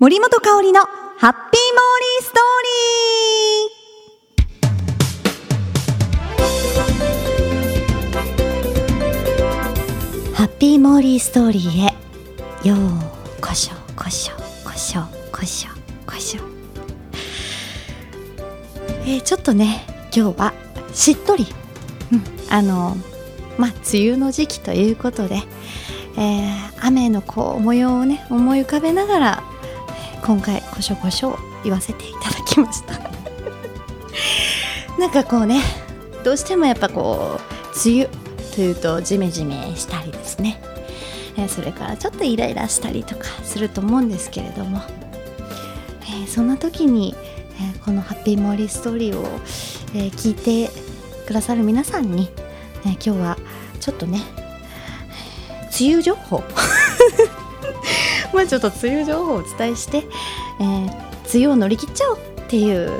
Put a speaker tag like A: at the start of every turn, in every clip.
A: 森本香里のハッピーモーリーストーリー。ハッピーモーリーストーリーへようこしょこしょこしょこしょこしょえー、ちょっとね今日はしっとり、うん、あのまあ梅雨の時期ということで、えー、雨のこう模様をね思い浮かべながら今回こしょこしょ言わせていただきました。なんかこうねどうしてもやっぱこう梅雨というとジメジメしたりですね、え、それからちょっとイライラしたりとかすると思うんですけれども、え、そんな時に、え、このハッピーモーリーストーリーを、え聞いてくださる皆さんに、え今日はちょっとね梅雨情報。まあちょっと梅雨情報をお伝えして、えー、梅雨を乗り切っちゃおうっていう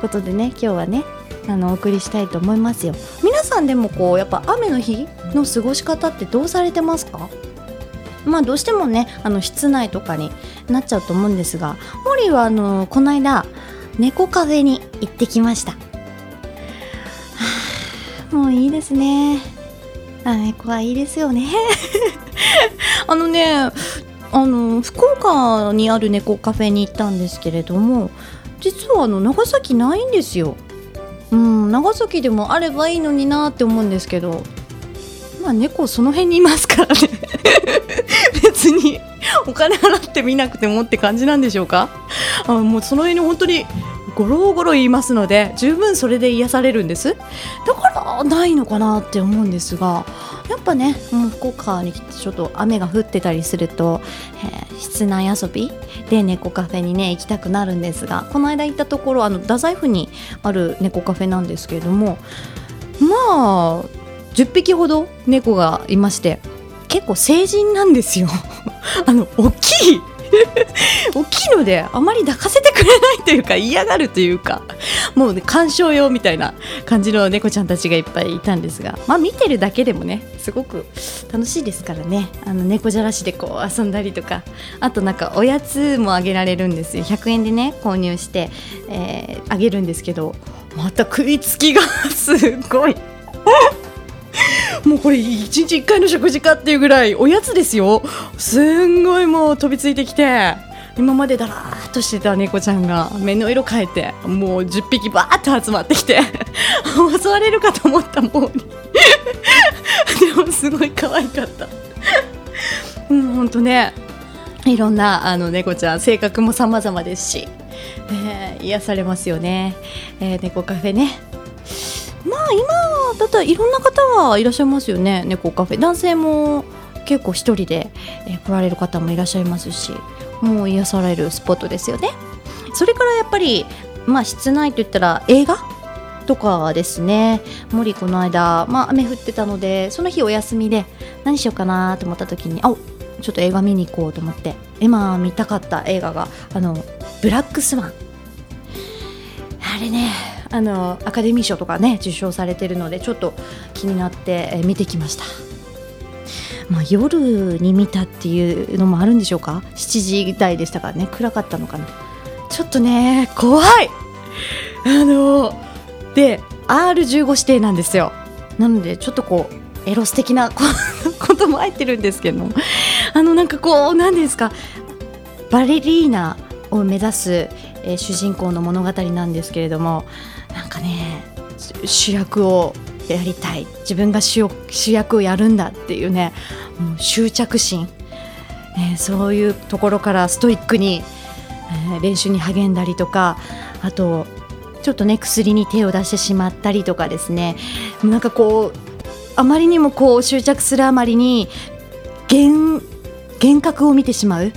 A: ことでね今日はねあのお送りしたいと思いますよ。皆さんでもこうやっぱ雨の日の過ごし方ってどうされてますか？まあどうしてもねあの室内とかになっちゃうと思うんですがモリはあのこの間猫カフェに行ってきました、はあ、もういいですね。あ猫はいいですよね。あのねあの福岡にある猫カフェに行ったんですけれども実はあの長崎ないんですよ。うん長崎でもあればいいのになって思うんですけどまあ猫その辺にいますからね 別にお金払ってみなくてもって感じなんでしょうか？あもうその辺に本当にゴロゴロ言いますので十分それで癒されるんです。だからないのかなって思うんですがやっぱねもう福岡に来てちょっと雨が降ってたりすると、え、室内遊びで猫カフェにね行きたくなるんですがこの間行ったところあの太宰府にある猫カフェなんですけれどもまあ10匹ほど猫がいまして結構成人なんですよ。あの大きい 大きいのであまり抱かせてくれないというか嫌がるというかもうね鑑賞用みたいな感じの猫ちゃんたちがいっぱいいたんですがまあ見てるだけでもねすごく楽しいですからね。あの猫じゃらしでこう遊んだりとかあとなんかおやつもあげられるんですよ。100円でね購入して、えー、あげるんですけどまた食いつきがすごい。もうこれ1日1回の食事かっていうぐらいおやつですよ。すんごいもう飛びついてきて。今までだらーっとしてた猫ちゃんが目の色変えてもう10匹バーッと集まってきて襲われるかと思ったもう でもすごい可愛かった。うん本当ね。いろんなあの猫ちゃん性格も様々ですし、えー、癒されますよね、えー、猫カフェね。まあ今だったらいろんな方はいらっしゃいますよね。猫カフェ。男性も結構一人で、え来られる方もいらっしゃいますしもう癒されるスポットですよね。それからやっぱりまあ室内といったら映画とかですね。森この間、まあ、雨降ってたのでその日お休みで何しようかなと思った時にあちょっと映画見に行こうと思って今見たかった映画があのブラックスワン。あれねあのアカデミー賞とかね受賞されてるのでちょっと気になって、見てきました。まあ、夜に見たっていうのもあるんでしょうか？7時台でしたからね。暗かったのかな。ちょっとね怖い。あので R15 指定なんですよ。なのでちょっとこうエロス的な ことも入ってるんですけどあのなんかこう何ですか？バレリーナを目指す、えー、主人公の物語なんですけれどもなんかね主役をやりたい。自分が主役をやるんだっていうねう執着心、えー、そういうところからストイックに、えー、練習に励んだりとかあとちょっとね薬に手を出してしまったりとかですね。なんかこうあまりにもこう執着するあまりに幻覚を見てしまう。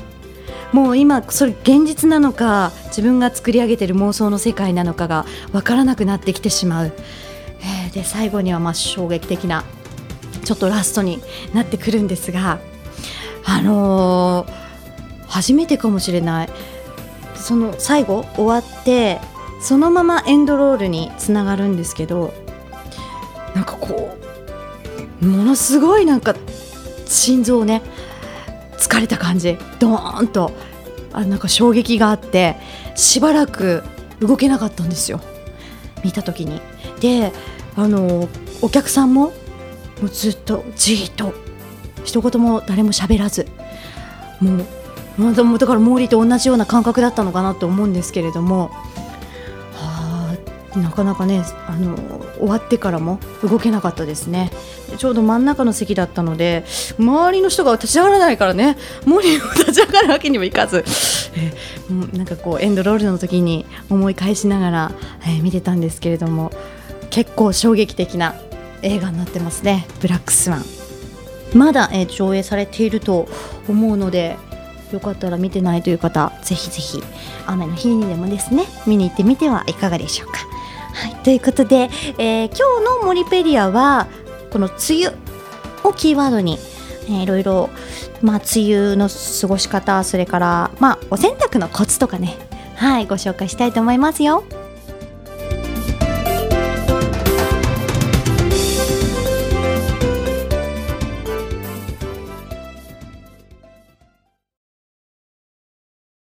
A: もう今それ現実なのか自分が作り上げている妄想の世界なのかが分からなくなってきてしまう、えー、で最後にはまあ衝撃的なちょっとラストになってくるんですがあのー、初めてかもしれない。その最後終わってそのままエンドロールにつながるんですけどなんかこうものすごいなんか心臓をね疲れた感じ。ドーンと。あなんか衝撃があってしばらく動けなかったんですよ。見た時に。であのお客さんももうずっとじーっと。一言も誰も喋らず。もうもうだから毛利と同じような感覚だったのかなと思うんですけれども。はなかなかねあの終わってからも動けなかったですね。ちょうど真ん中の席だったので周りの人が立ち上がらないからね。毛利も立ち上がるわけにもいかず、えーもうなんかこうエンドロールの時に思い返しながら、えー見てたんですけれども結構衝撃的な映画になってますね「ブラックスワン」まだ、えー上映されていると思うのでよかったら見てないという方ぜひぜひ雨の日にでもですね見に行ってみてはいかがでしょうか。はい、ということで、えー今日のモリペリアはこの梅雨をキーワードに、えーいろいろ、まあ、梅雨の過ごし方それから、まあ、お洗濯のコツとかね。はいご紹介したいと思いますよ。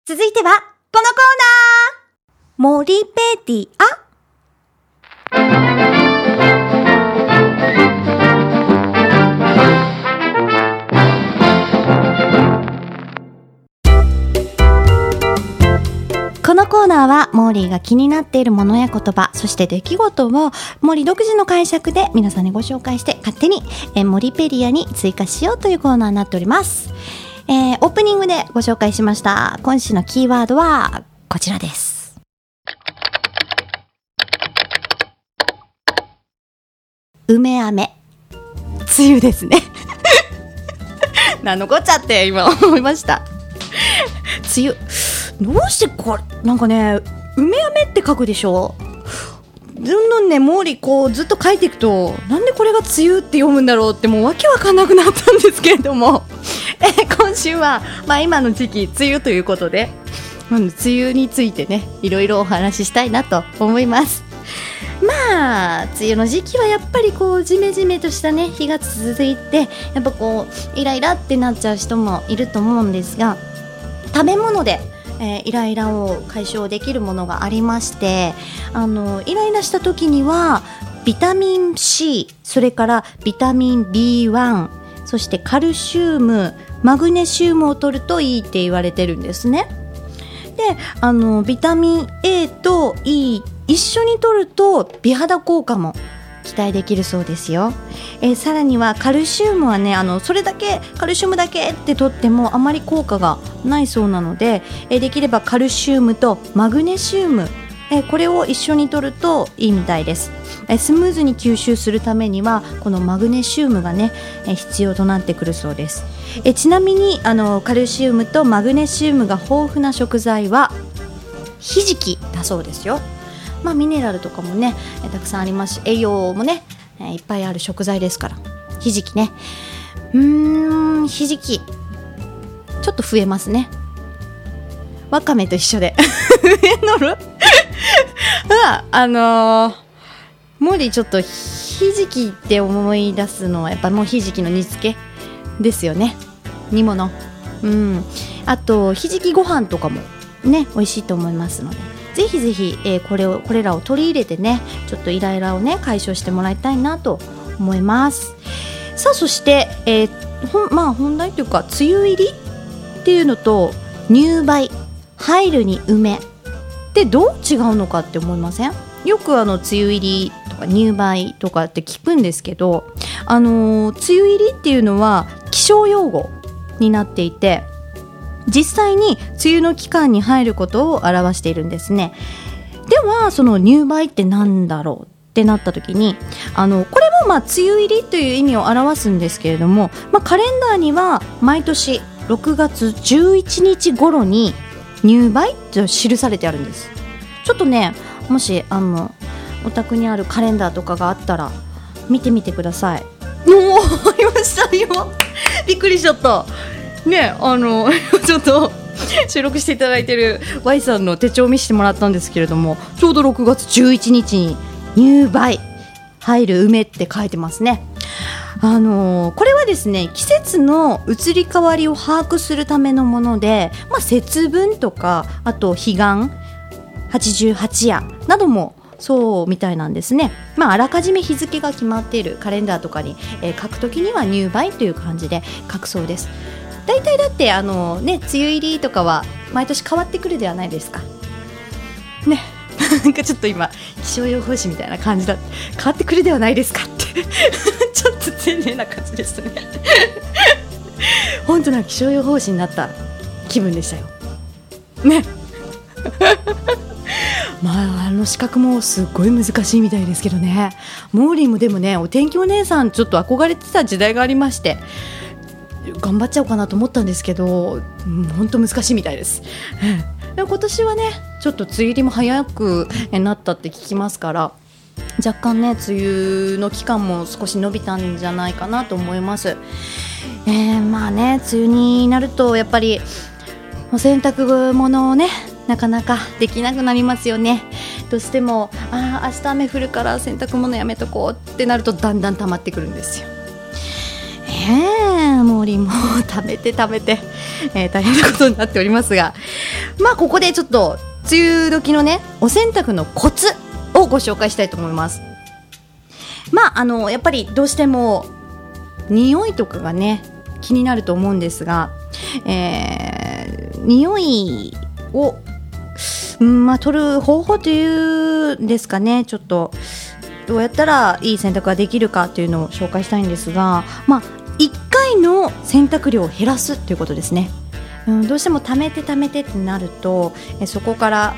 A: 続いては、このコーナー。モリペディア。このコーナーは、モーリーが気になっているものや言葉、そして出来事を、モーリー独自の解釈で皆さんにご紹介して、勝手に、えーモリペリアに追加しようというコーナーになっております。えーオープニングでご紹介しました。今週のキーワードは、こちらです。梅飴。梅雨ですね。なんのこっちゃって今思いました。梅雨。どうしてこれ、なんかね、梅飴って書くでしょ？どんどんね、毛利こうずっと書いていくと、なんでこれが梅雨って読むんだろうってもうわけわかんなくなったんですけれども、え今週は、まあ今の時期、梅雨ということで、梅雨についてね、いろいろお話ししたいなと思います。まあ、梅雨の時期はやっぱりこう、ジメジメとしたね、日が続いて、やっぱこう、イライラってなっちゃう人もいると思うんですが、食べ物で、えーイライラを解消できるものがありましてあのイライラした時にはビタミン C それからビタミン B1 そしてカルシウムマグネシウムを取るといいって言われてるんですね。であのビタミン A と E 一緒に取ると美肌効果も期待できるそうですよ、えさらにはカルシウムはねあのそれだけカルシウムだけって取ってもあまり効果がないそうなので、えできればカルシウムとマグネシウムえこれを一緒に取るといいみたいです。えスムーズに吸収するためにはこのマグネシウムがねえ必要となってくるそうです。えちなみにあのカルシウムとマグネシウムが豊富な食材はひじきだそうですよ。まあミネラルとかもねえたくさんありますし栄養もねいっぱいある食材ですから。ひじきね。うーんひじき。ちょっと増えますね。わかめと一緒で。上乗る あのー、モリちょっとひじきって思い出すのはやっぱもうひじきの煮付けですよね。煮物。うん。あとひじきご飯とかもね美味しいと思いますので。ぜひぜひ、えーこれをこれらを取り入れてねちょっとイライラをね解消してもらいたいなと思います。さあそして、えーほまあ本題というか梅雨入りっていうのと入梅入るに梅ってどう違うのかって思いません？よくあの梅雨入りとか入梅とかって聞くんですけどあのー梅雨入りっていうのは気象用語になっていて実際に梅雨の期間に入ることを表しているんですね。ではその入梅ってなんだろうってなった時にあのこれもまあ梅雨入りという意味を表すんですけれども、まあ、カレンダーには毎年6月11日頃に入梅と記されてあるんです。ちょっとねもしあのお宅にあるカレンダーとかがあったら見てみてください。もうありましたよびっくりしちゃった。ねあの ちょっと収録していただいてる Y さんの手帳を見せてもらったんですけれどもちょうど6月11日に入梅。入る梅って書いてますね。あのーこれはですね季節の移り変わりを把握するためのもので、まあ、節分とかあと彼岸88夜などもそうみたいなんですね、まあ、あらかじめ日付が決まっているカレンダーとかに、えー書くときには入梅という感じで書くそうです。大体だってあのね梅雨入りとかは毎年変わってくるではないですか。ね。なんかちょっと今気象予報士みたいな感じだ変わってくるではないですかって。ちょっと丁寧な感じですね。本当な気象予報士になった気分でしたよ。ね。まああの資格もすごい難しいみたいですけどね。モーリーもでもねお天気お姉さんちょっと憧れてた時代がありまして頑張っちゃおうかなと思ったんですけど本当難しいみたいです。で今年はねちょっと梅雨入りも早くなったって聞きますから若干ね梅雨の期間も少し伸びたんじゃないかなと思います、えーまあね梅雨になるとやっぱりお洗濯物をねなかなかできなくなりますよね。どうしてもああ明日雨降るから洗濯物やめとこうってなるとだんだん溜まってくるんですよ。ええ森も食べて食べて、えー大変なことになっておりますがまあここでちょっと梅雨時のねお洗濯のコツをご紹介したいと思います。まああのやっぱりどうしても匂いとかがね気になると思うんですが、えー、匂いを、うんまあ、取る方法というんですかねちょっとどうやったらいい洗濯ができるかというのを紹介したいんですが、まあ、1回の洗濯量を減らすということですね、うん、どうしても溜めて溜めてってなるとえそこから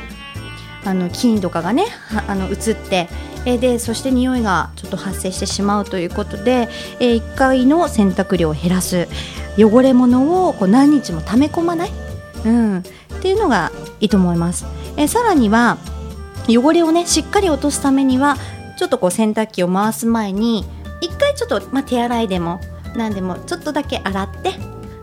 A: あの菌とかがねあの移ってえでそして匂いがちょっと発生してしまうということで、え1回の洗濯量を減らす。汚れ物をこう何日も溜め込まない、うん、っていうのがいいと思います、えさらには汚れをねしっかり落とすためにはちょっとこう洗濯機を回す前に一回ちょっと、まあ、手洗いでも何でもちょっとだけ洗って、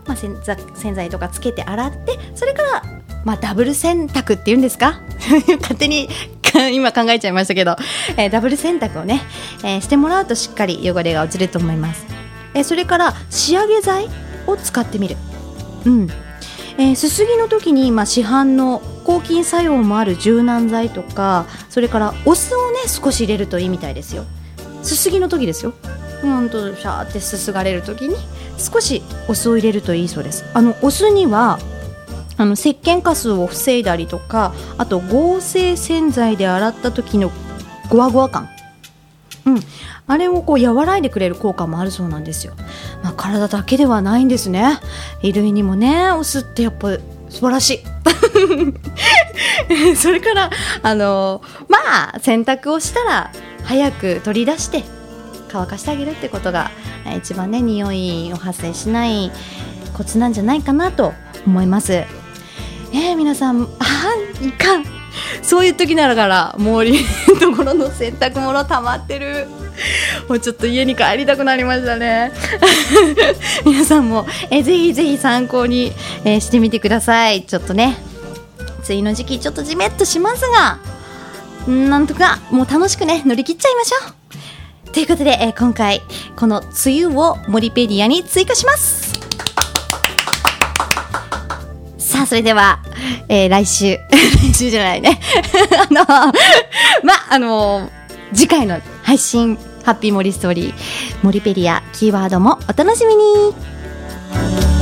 A: まあ、洗剤洗剤とかつけて洗ってそれから、まあ、ダブル洗濯っていうんですか？勝手に 今考えちゃいましたけど、えーダブル洗濯をね、えーしてもらうとしっかり汚れが落ちると思います、えーそれから仕上げ剤を使ってみる。うん。えーすすぎの時に、まあ、市販の抗菌作用もある柔軟剤とかそれからお酢をね少し入れるといいみたいですよ。すすぎの時ですよ。うんとシャーってすすがれる時に少しお酢を入れるといいそうです。あのお酢にはあの石鹸カスを防いだりとかあと合成洗剤で洗った時のゴワゴワ感。うん、あれをこう和らいでくれる効果もあるそうなんですよ、まあ、体だけではないんですね。衣類にもねお酢ってやっぱ素晴らしい。それからあのまあ洗濯をしたら早く取り出して乾かしてあげるってことがえ一番ね匂いを発生しないコツなんじゃないかなと思います。えー、皆さんあいかん。そういう時ならから毛利のところの洗濯物溜まってる。もうちょっと家に帰りたくなりましたね。皆さんもえぜひぜひ参考に、えーしてみてください。ちょっとね梅雨の時期ちょっとじめっとしますがなんとかもう楽しくね乗り切っちゃいましょう。ということで、えー今回この梅雨をモリペディアに追加しますさあ、それでは、えー来週、来週じゃないね。あの、ま、あの、次回の配信、ハッピーモリストーリー、モリペディア、キーワードもお楽しみに。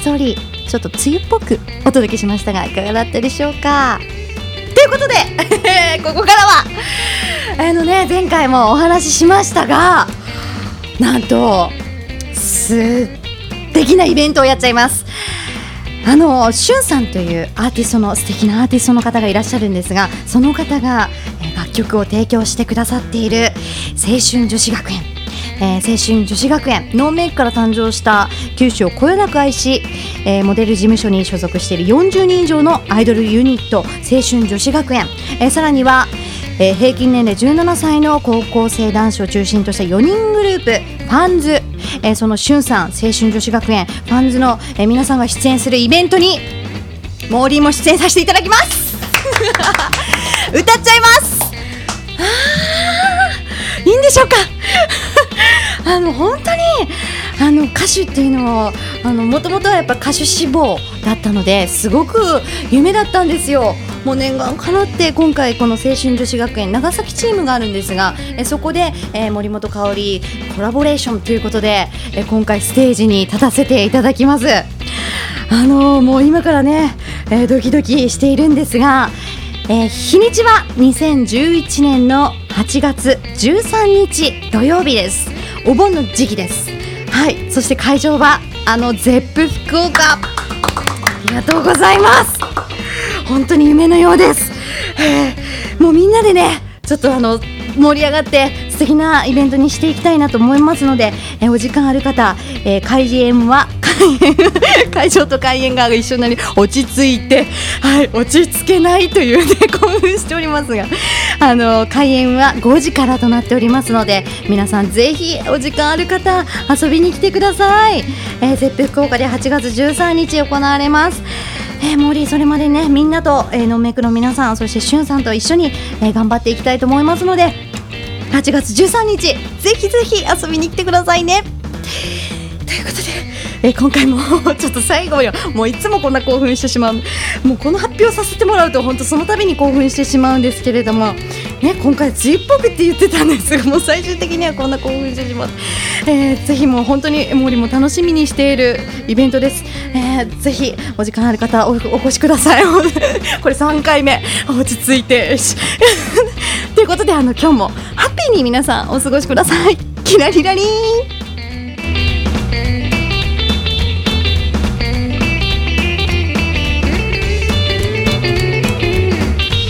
A: ストーリー、ちょっと梅雨っぽくお届けしましたが、いかがだったでしょうか？ということで、ここからは、あのね、前回もお話ししましたが、なんと、素敵なイベントをやっちゃいます。あのしゅんさんというアーティストの素敵なアーティストの方がいらっしゃるんですがその方がえ楽曲を提供してくださっている青春女子学園、えー青春女子学園ノーメイクから誕生した九州をこよなく愛し、えーモデル事務所に所属している40人以上のアイドルユニット青春女子学園、えーさらには、えー平均年齢17歳の高校生男子を中心とした4人グループファンズ、えーそのしゅんさん青春女子学園。ファンズの、えー皆さんが出演するイベントにモーリーも出演させていただきます。歌っちゃいます。いいんでしょうか。あの本当にあの歌手っていうのはあのもともとはやっぱ歌手志望だったのですごく夢だったんですよ。もう念願かなって今回この青春女子学園長崎チームがあるんですがえそこで、えー森本香織コラボレーションということでえ今回ステージに立たせていただきます。あのーもう今からね、えードキドキしているんですが、えー日にちは2011年の8月13日土曜日ですお盆の時期ですはいそして会場はあのゼップ福岡。ありがとうございます。本当に夢のようです、えーもうみんなでねちょっとあの盛り上がって素敵なイベントにしていきたいなと思いますので、えーお時間ある方、えー開演は会場と開演が一緒になり落ち着いて、はい、落ち着けないというね 興奮しておりますがあの開演は5時からとなっておりますので皆さんぜひお時間ある方遊びに来てください、えー、 Zepp 福岡で8月13日行われます。えー、モーリーそれまでねみんなと、えー、ノンメイクの皆さんそしてしゅんさんと一緒に、えー頑張っていきたいと思いますので8月13日ぜひぜひ遊びに来てくださいね。ということで、えー今回もちょっと最後よ。もういつもこんな興奮してしまう。もうこの発表させてもらうと本当その度に興奮してしまうんですけれども。ね今回梅雨っぽくって言ってたんですがもう最終的にはこんな興奮してしまう、えーぜひもう本当に森も楽しみにしているイベントです、えーぜひお時間ある方おお越しください。これ3回目。落ち着いて。し ということであの今日もハッピーに皆さんお過ごしください。キラリラリー。ン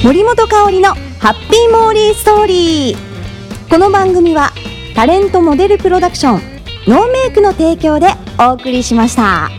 A: 森本香里のハッピーモーリーストーリーこの番組はタレントモデルプロダクションノーメイクの提供でお送りしました。